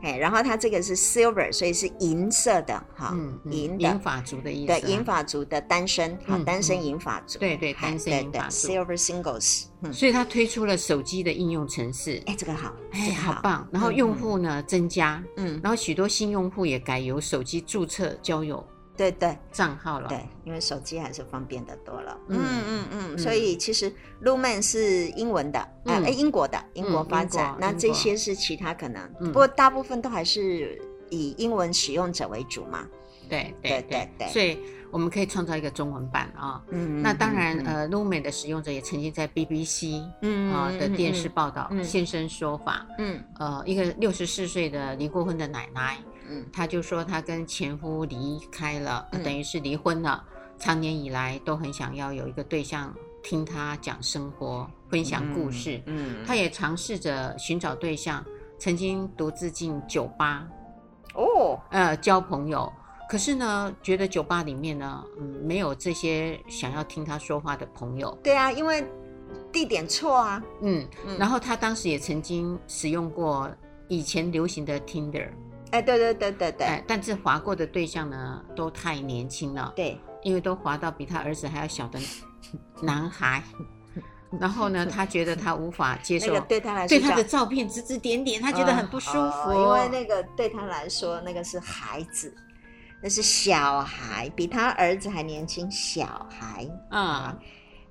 哎，然后它这个是 Silver，所以是银色的哈，银银发族的意思，对，银发族的单身，好，单身银发族，对对，单身银发族，Silver Singles，所以它推出了手机的应用程式，哎，这个好，哎，好棒，然后用户呢增加，嗯，然后许多新用户也改由手机注册交友。对对，账号了。对，因为手机还是方便的多了。嗯嗯嗯，所以其实 Lumen 是英文的，哎，英国的，英国发展。那这些是其他可能，不过大部分都还是以英文使用者为主嘛。对对对对，所以我们可以创造一个中文版啊。嗯，那当然，呃，Lumen 的使用者也曾经在 BBC 嗯啊的电视报道现身说法。嗯，呃，一个六十四岁的离过婚的奶奶。嗯，他就说他跟前夫离开了，嗯、等于是离婚了。长年以来都很想要有一个对象听他讲生活、分享故事。嗯，嗯他也尝试着寻找对象，曾经独自进酒吧，哦，呃，交朋友。可是呢，觉得酒吧里面呢，嗯，没有这些想要听他说话的朋友。对啊，因为地点错啊。嗯，嗯然后他当时也曾经使用过以前流行的 Tinder。哎，对对对对对，但是滑过的对象呢，都太年轻了。对，因为都滑到比他儿子还要小的男孩，然后呢，他觉得他无法接受，对他来说，对他的照片指指点点，他觉得很不舒服。因为那个对他来说，那个是孩子，那是小孩，比他儿子还年轻，小孩啊，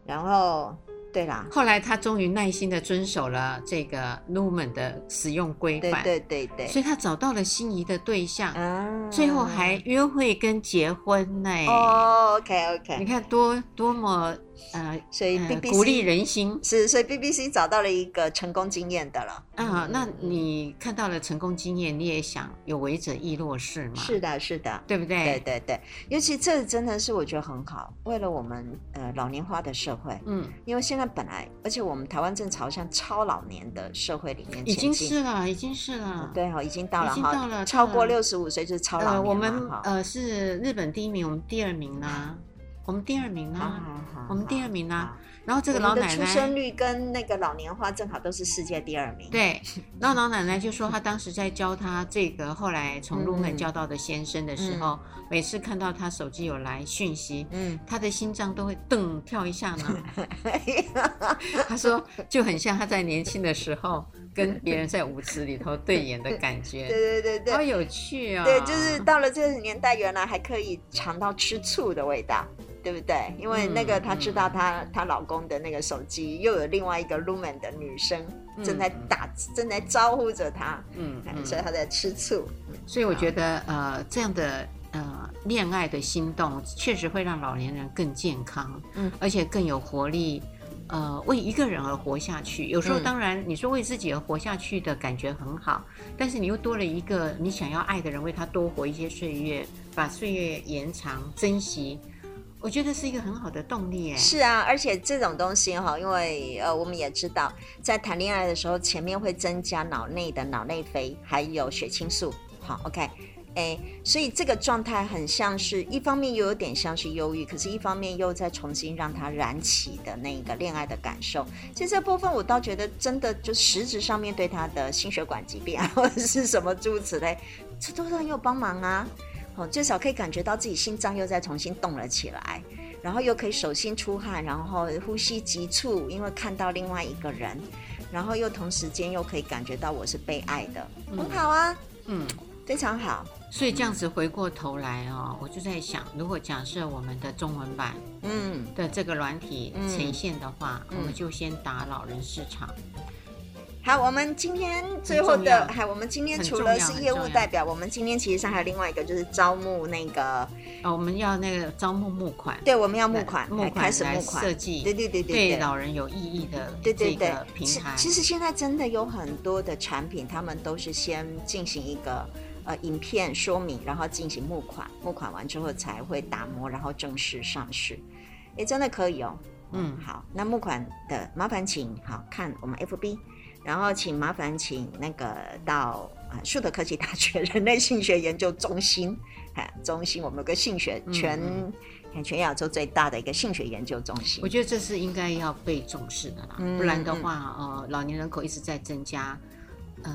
然后。对啦，后来他终于耐心的遵守了这个 Lumen 的使用规范，对对对对，所以他找到了心仪的对象，嗯，最后还约会跟结婚呢。哦，OK OK，你看多多么。呃，所以 BBC 鼓励人心是，所以 BBC 找到了一个成功经验的了。啊，那你看到了成功经验，你也想有为者亦若是吗？是的，是的，对不对？对对对，尤其这真的是我觉得很好，为了我们呃老年化的社会，嗯，因为现在本来，而且我们台湾正朝向超老年的社会里面，已经是了，已经是了，对哈，已经到了，已经到了，超过六十五岁就是超老年。我们呃是日本第一名，我们第二名呢？我们第二名呢？我们第二名呢？然后这个老奶奶出生率跟那个老年化正好都是世界第二名。对，然后老奶奶就说，她当时在教她这个后来从 Lumen 教到的先生的时候，每次看到他手机有来讯息，嗯，他的心脏都会噔跳一下呢。他说就很像他在年轻的时候跟别人在舞池里头对眼的感觉。对对对对，好有趣啊！对，就是到了这个年代，原来还可以尝到吃醋的味道。对不对？因为那个她知道她她老公的那个手机又有另外一个 Lumen 的女生正在打正在招呼着她，嗯，所以她在吃醋。所以我觉得呃这样的呃恋爱的心动确实会让老年人更健康，嗯，而且更有活力，呃为一个人而活下去。有时候当然你说为自己而活下去的感觉很好，但是你又多了一个你想要爱的人，为他多活一些岁月，把岁月延长，珍惜。我觉得是一个很好的动力哎。是啊，而且这种东西哈，因为呃，我们也知道，在谈恋爱的时候，前面会增加脑内的脑内啡，还有血清素。好，OK，哎，所以这个状态很像是一方面又有点像是忧郁，可是一方面又在重新让它燃起的那个恋爱的感受。其实这部分我倒觉得真的就实质上面对他的心血管疾病啊，或者是什么诸如此类，这都是很有帮忙啊。哦，至少可以感觉到自己心脏又在重新动了起来，然后又可以手心出汗，然后呼吸急促，因为看到另外一个人，然后又同时间又可以感觉到我是被爱的，嗯、很好啊，嗯，非常好。所以这样子回过头来哦，我就在想，如果假设我们的中文版嗯的这个软体呈现的话，嗯、我们就先打老人市场。好，我们今天最后的，还我们今天除了是业务代表，我们今天其实上还有另外一个，就是招募那个，啊，我们要那个招募募款，对，我们要募款，募款开始募款设计，对对对对，对老人有意义的这个平台。其实现在真的有很多的产品，他们都是先进行一个呃影片说明，然后进行募款，募款完之后才会打磨，然后正式上市。哎，真的可以哦。嗯，好，那募款的麻烦请好看我们 FB。然后请麻烦请那个到啊，树德科技大学 人类性学研究中心，哎，中心我们有个性学全嗯嗯全亚洲最大的一个性学研究中心。我觉得这是应该要被重视的啦，嗯、不然的话，呃，老年人口一直在增加，呃，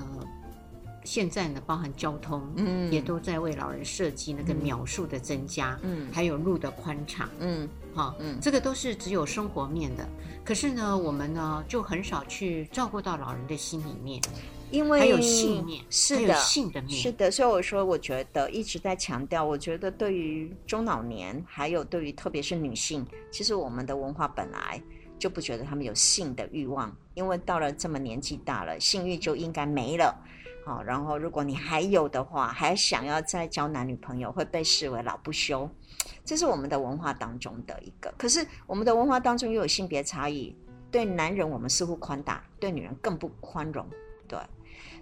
现在呢，包含交通，嗯，也都在为老人设计那个秒数的增加，嗯，还有路的宽敞，嗯。啊，嗯，这个都是只有生活面的，可是呢，我们呢就很少去照顾到老人的心里面，因为还有性面，是的，性的面，是的，所以我说，我觉得一直在强调，我觉得对于中老年，还有对于特别是女性，其实我们的文化本来就不觉得他们有性的欲望，因为到了这么年纪大了，性欲就应该没了，好，然后如果你还有的话，还想要再交男女朋友，会被视为老不休。这是我们的文化当中的一个，可是我们的文化当中又有性别差异。对男人我们似乎宽大，对女人更不宽容。对，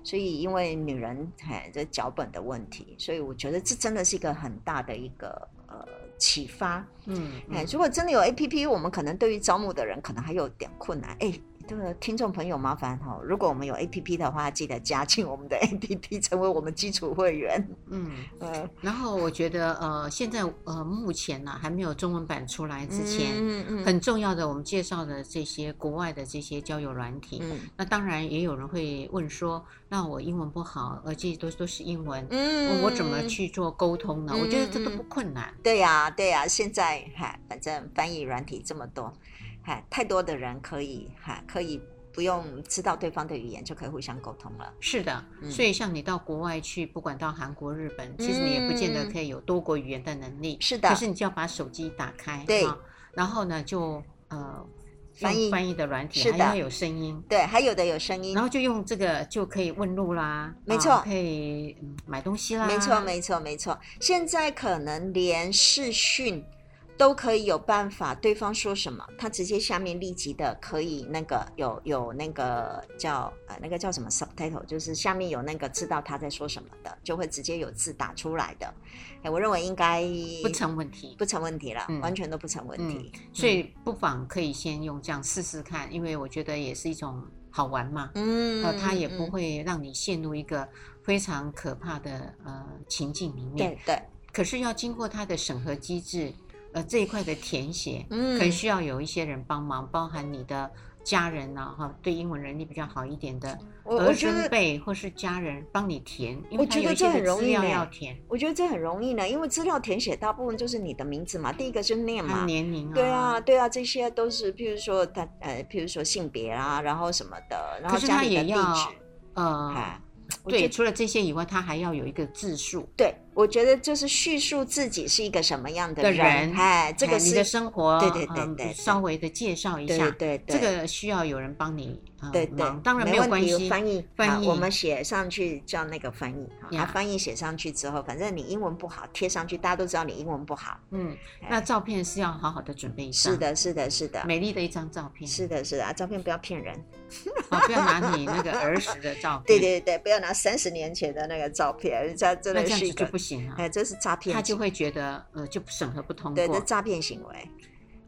所以因为女人哎这脚本的问题，所以我觉得这真的是一个很大的一个呃启发。嗯，哎，如果真的有 APP，我们可能对于招募的人可能还有点困难。哎。这个听众朋友麻烦哈，如果我们有 APP 的话，记得加进我们的 APP，成为我们基础会员。嗯呃，然后我觉得呃，现在呃，目前呢、啊、还没有中文版出来之前，嗯嗯，很重要的我们介绍的这些国外的这些交友软体，嗯，那当然也有人会问说，那我英文不好，而且都都是英文，嗯，我怎么去做沟通呢？嗯、我觉得这都不困难。对呀、啊，对呀、啊，现在嗨，反正翻译软体这么多。太多的人可以哈，可以不用知道对方的语言就可以互相沟通了。是的，嗯、所以像你到国外去，不管到韩国、日本，其实你也不见得可以有多国语言的能力。是的，可是你就要把手机打开，对，然后呢，就呃翻译翻译的软体，还要有声音，对，还有的有声音，然后就用这个就可以问路啦，没错，可以买东西啦，没错，没错，没错。现在可能连视讯。都可以有办法，对方说什么，他直接下面立即的可以那个有有那个叫呃那个叫什么 subtitle，就是下面有那个知道他在说什么的，就会直接有字打出来的。哎，我认为应该不成问题，不成问题了，嗯、完全都不成问题。嗯、所以不妨可以先用这样试试看，因为我觉得也是一种好玩嘛。嗯，呃，他也不会让你陷入一个非常可怕的呃情境里面。对对。可是要经过它的审核机制。呃，这一块的填写，嗯，可能需要有一些人帮忙，包含你的家人呐，哈，对英文能力比较好一点的儿孙辈或是家人帮你填，因为他有一些资料要填。我觉得这很容易呢，因为资料填写大部分就是你的名字嘛，第一个是 name 嘛，年龄啊，对啊，对啊，这些都是，譬如说他呃，譬如说性别啊，然后什么的，然后家里的地址，呃，对，除了这些以外，他还要有一个自述，对。我觉得就是叙述自己是一个什么样的人，哎，这个是你的生活，对对对对，稍微的介绍一下，对对，这个需要有人帮你，对对，当然没有关系，翻译翻译，我们写上去叫那个翻译，啊，翻译写上去之后，反正你英文不好，贴上去大家都知道你英文不好，嗯，那照片是要好好的准备一下，是的，是的，是的，美丽的一张照片，是的，是的，啊，照片不要骗人，啊，不要拿你那个儿时的照 片，对对对，不要拿三十年前的那个照片，人家真的是一个不行啊，哎，这是。诈骗，他就会觉得呃，就审核不通过。对，这诈骗行为，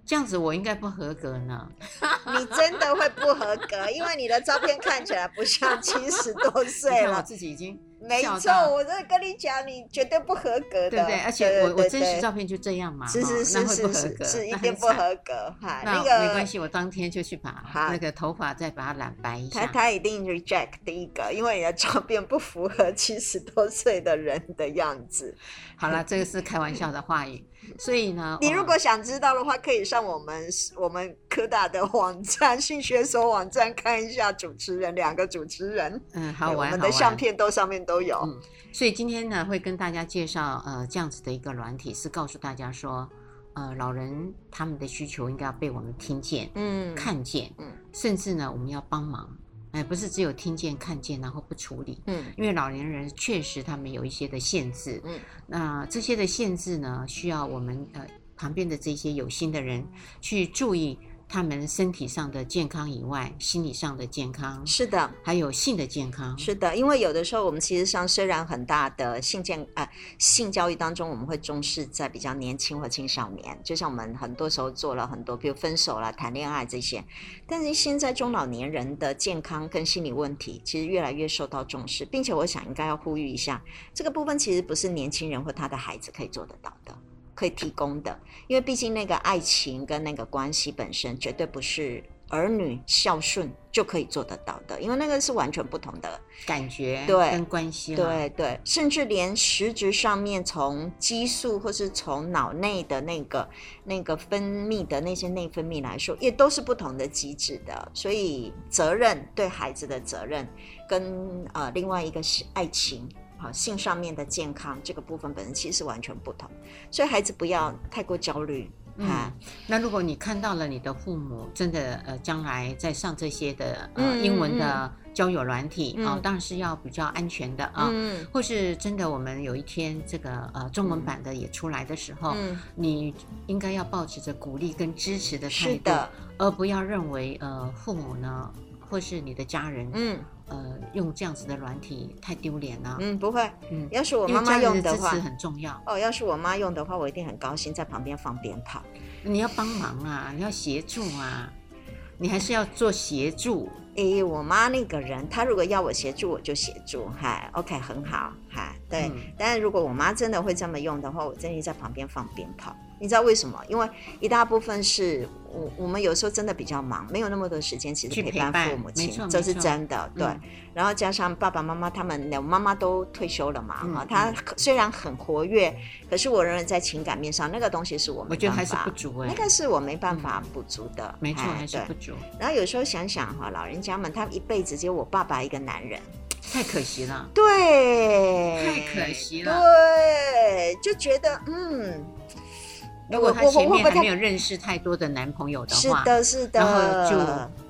这样子我应该不合格呢。你真的会不合格，因为你的照片看起来不像七十多 岁了。我自己已经。没错，我这跟你讲，你绝对不合格的。对对，而且我我真实照片就这样嘛，是是是是是，是一定不合格哈。那个没关系，我当天就去把那个头发再把它染白一下。他他一定 reject 第一个，因为你的照片不符合七十多岁的人的样子。好了，这个是开玩笑的话语。所以呢，你如果想知道的话，可以上我们我们科大的网站性学所网站看一下主持人两个主持人，嗯，好玩，我们的相片都上面都有。嗯，所以今天呢，会跟大家介绍呃这样子的一个软体，是告诉大家说，呃，老人他们的需求应该要被我们听见，嗯，看见，嗯，甚至呢，我们要帮忙。哎，不是只有听见、看见，然后不处理。嗯，因为老年人确实他们有一些的限制。嗯，那这些的限制呢，需要我们呃旁边的这些有心的人去注意。他们身体上的健康以外，心理上的健康是的，还有性的健康是的。因为有的时候，我们其实上虽然很大的性健啊、呃、性教育当中，我们会重视在比较年轻或青少年，就像我们很多时候做了很多，比如分手了、谈恋爱这些。但是现在中老年人的健康跟心理问题，其实越来越受到重视，并且我想应该要呼吁一下，这个部分其实不是年轻人或他的孩子可以做得到的。可以提供的，因为毕竟那个爱情跟那个关系本身绝对不是儿女孝顺就可以做得到的，因为那个是完全不同的。感觉，对，跟关系，对对，甚至连实质上面从激素或是从脑内的那个那个分泌的那些内分泌来说，也都是不同的机制的，所以责任对孩子的责任跟呃另外一个是爱情。好，性上面的健康这个部分本身其实是完全不同，所以孩子不要太过焦虑。嗯，那如果你看到了你的父母真的呃将来在上这些的呃英文的交友软体啊，嗯。哦，当然是要比较安全的啊，嗯，或是真的我们有一天这个呃中文版的也出来的时候，嗯，你应该要保持着鼓励跟支持的态度，是的，而不要认为呃父母呢或是你的家人，嗯。呃，用这样子的软体太丢脸了。嗯，不会。嗯，要是我妈妈用的话，支持很重要。哦，要是我妈用的话，我一定很高兴，在旁边放鞭炮。你要帮忙啊，你要协助啊，你还是要做协助。诶，我妈那个人，她如果要我协助，我就协助。嗨，OK，很好。嗨，对。嗯，但是如果我妈真的会这么用的话，我真的在旁边放鞭炮。你知道为什么？因为一大部分是我我们有时候真的比较忙，没有那么多时间，其实陪伴父母亲，这是真的。对、嗯，然后加上爸爸妈妈他们，我妈妈都退休了嘛，哈、嗯，她虽然很活跃，可是我认为在情感面上，那个东西是我没办法，我觉得还是不足哎，那个是我没办法补足的，没错，还是不足。然后有时候想想哈，老人家们，他一辈子只有我爸爸一个男人，太可惜了，对，太可惜了，对，就觉得嗯。如果他前面还没有认识太多的男朋友的话，是的，是的，然后就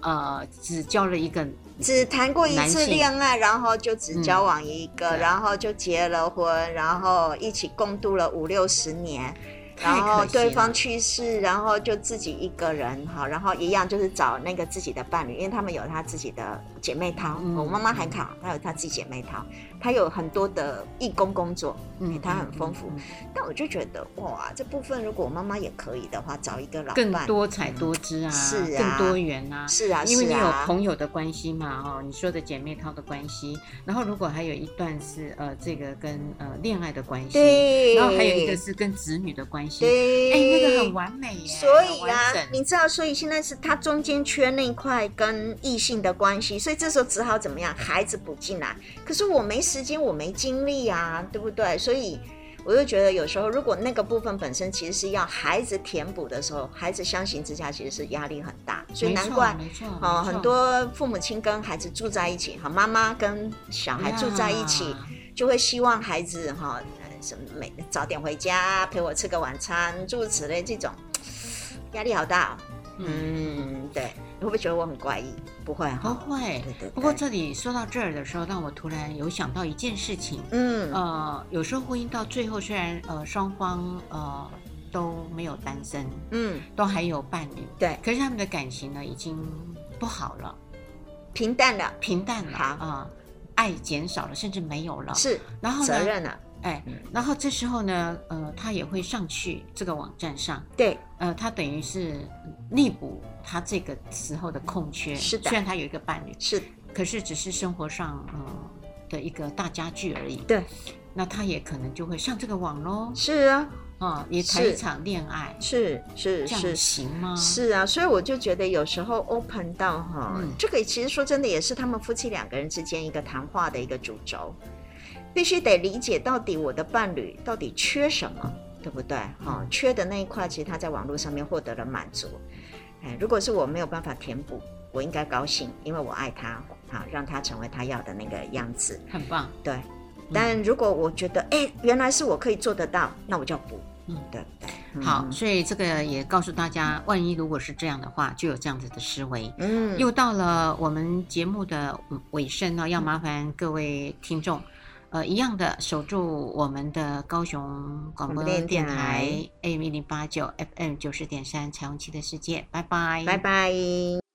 呃只交了一个，只谈过一次恋爱，然后就只交往一个，嗯，然后就结了婚，然后一起共度了五六十年。然后对方去世，然后就自己一个人哈，然后一样就是找那个自己的伴侣，因为他们有他自己的姐妹淘。嗯、我妈妈还好，她有她自己姐妹淘，她有很多的义工工作，嗯，她很丰富、嗯。但我就觉得哇，这部分如果我妈妈也可以的话，找一个老伴，更多彩多姿啊，是啊，更多元啊，是啊，因为你有朋友的关系嘛，哦，你说的姐妹淘的关系，然后如果还有一段是呃这个跟呃恋爱的关系，对，然后还有一个是跟子女的关系。对，哎，那个很完美耶。所以啊，你知道，所以现在是他中间缺那块跟异性的关系，所以这时候只好怎么样？孩子补进来。可是我没时间，我没精力啊，对不对？所以我就觉得有时候，如果那个部分本身其实是要孩子填补的时候，孩子相形之下其实是压力很大。所以难怪，哦，很多父母亲跟孩子住在一起，哈，妈妈跟小孩住在一起，就会希望孩子哈。什么每早点回家陪我吃个晚餐，诸如此类，这种压力好大。嗯，对，你会不会觉得我很怪异？不会，不会。对对对。不过这里说到这儿的时候，让我突然有想到一件事情。嗯，呃，有时候婚姻到最后，虽然呃双方呃都没有单身，嗯，都还有伴侣，对，可是他们的感情呢已经不好了，平淡了，平淡了啊，呃，爱减少了，甚至没有了。是，然后责任了。哎，然后这时候呢，呃，他也会上去这个网站上，对，呃，他等于是弥补他这个时候的空缺。是的，虽然他有一个伴侣，是，可是只是生活上呃的一个大家具而已。对，那他也可能就会上这个网喽。是啊，啊，也谈一场恋爱。是是是，行吗？是啊，所以我就觉得有时候 open 到哈，嗯，这个其实说真的也是他们夫妻两个人之间一个谈话的一个主轴。必须得理解到底我的伴侣到底缺什么，对不对？哈、哦，缺的那一块，其实他在网络上面获得了满足。哎，如果是我没有办法填补，我应该高兴，因为我爱他，好让他成为他要的那个样子，很棒。对，但如果我觉得，哎，原来是我可以做得到，那我就要补。嗯，对对。好，所以这个也告诉大家，万一如果是这样的话，就有这样子的思维。嗯，又到了我们节目的尾声呢，要麻烦各位听众，呃，一样的守住我们的高雄广播电台 AM 一零八九 FM 九十点三彩虹旗的世界，拜拜，拜拜。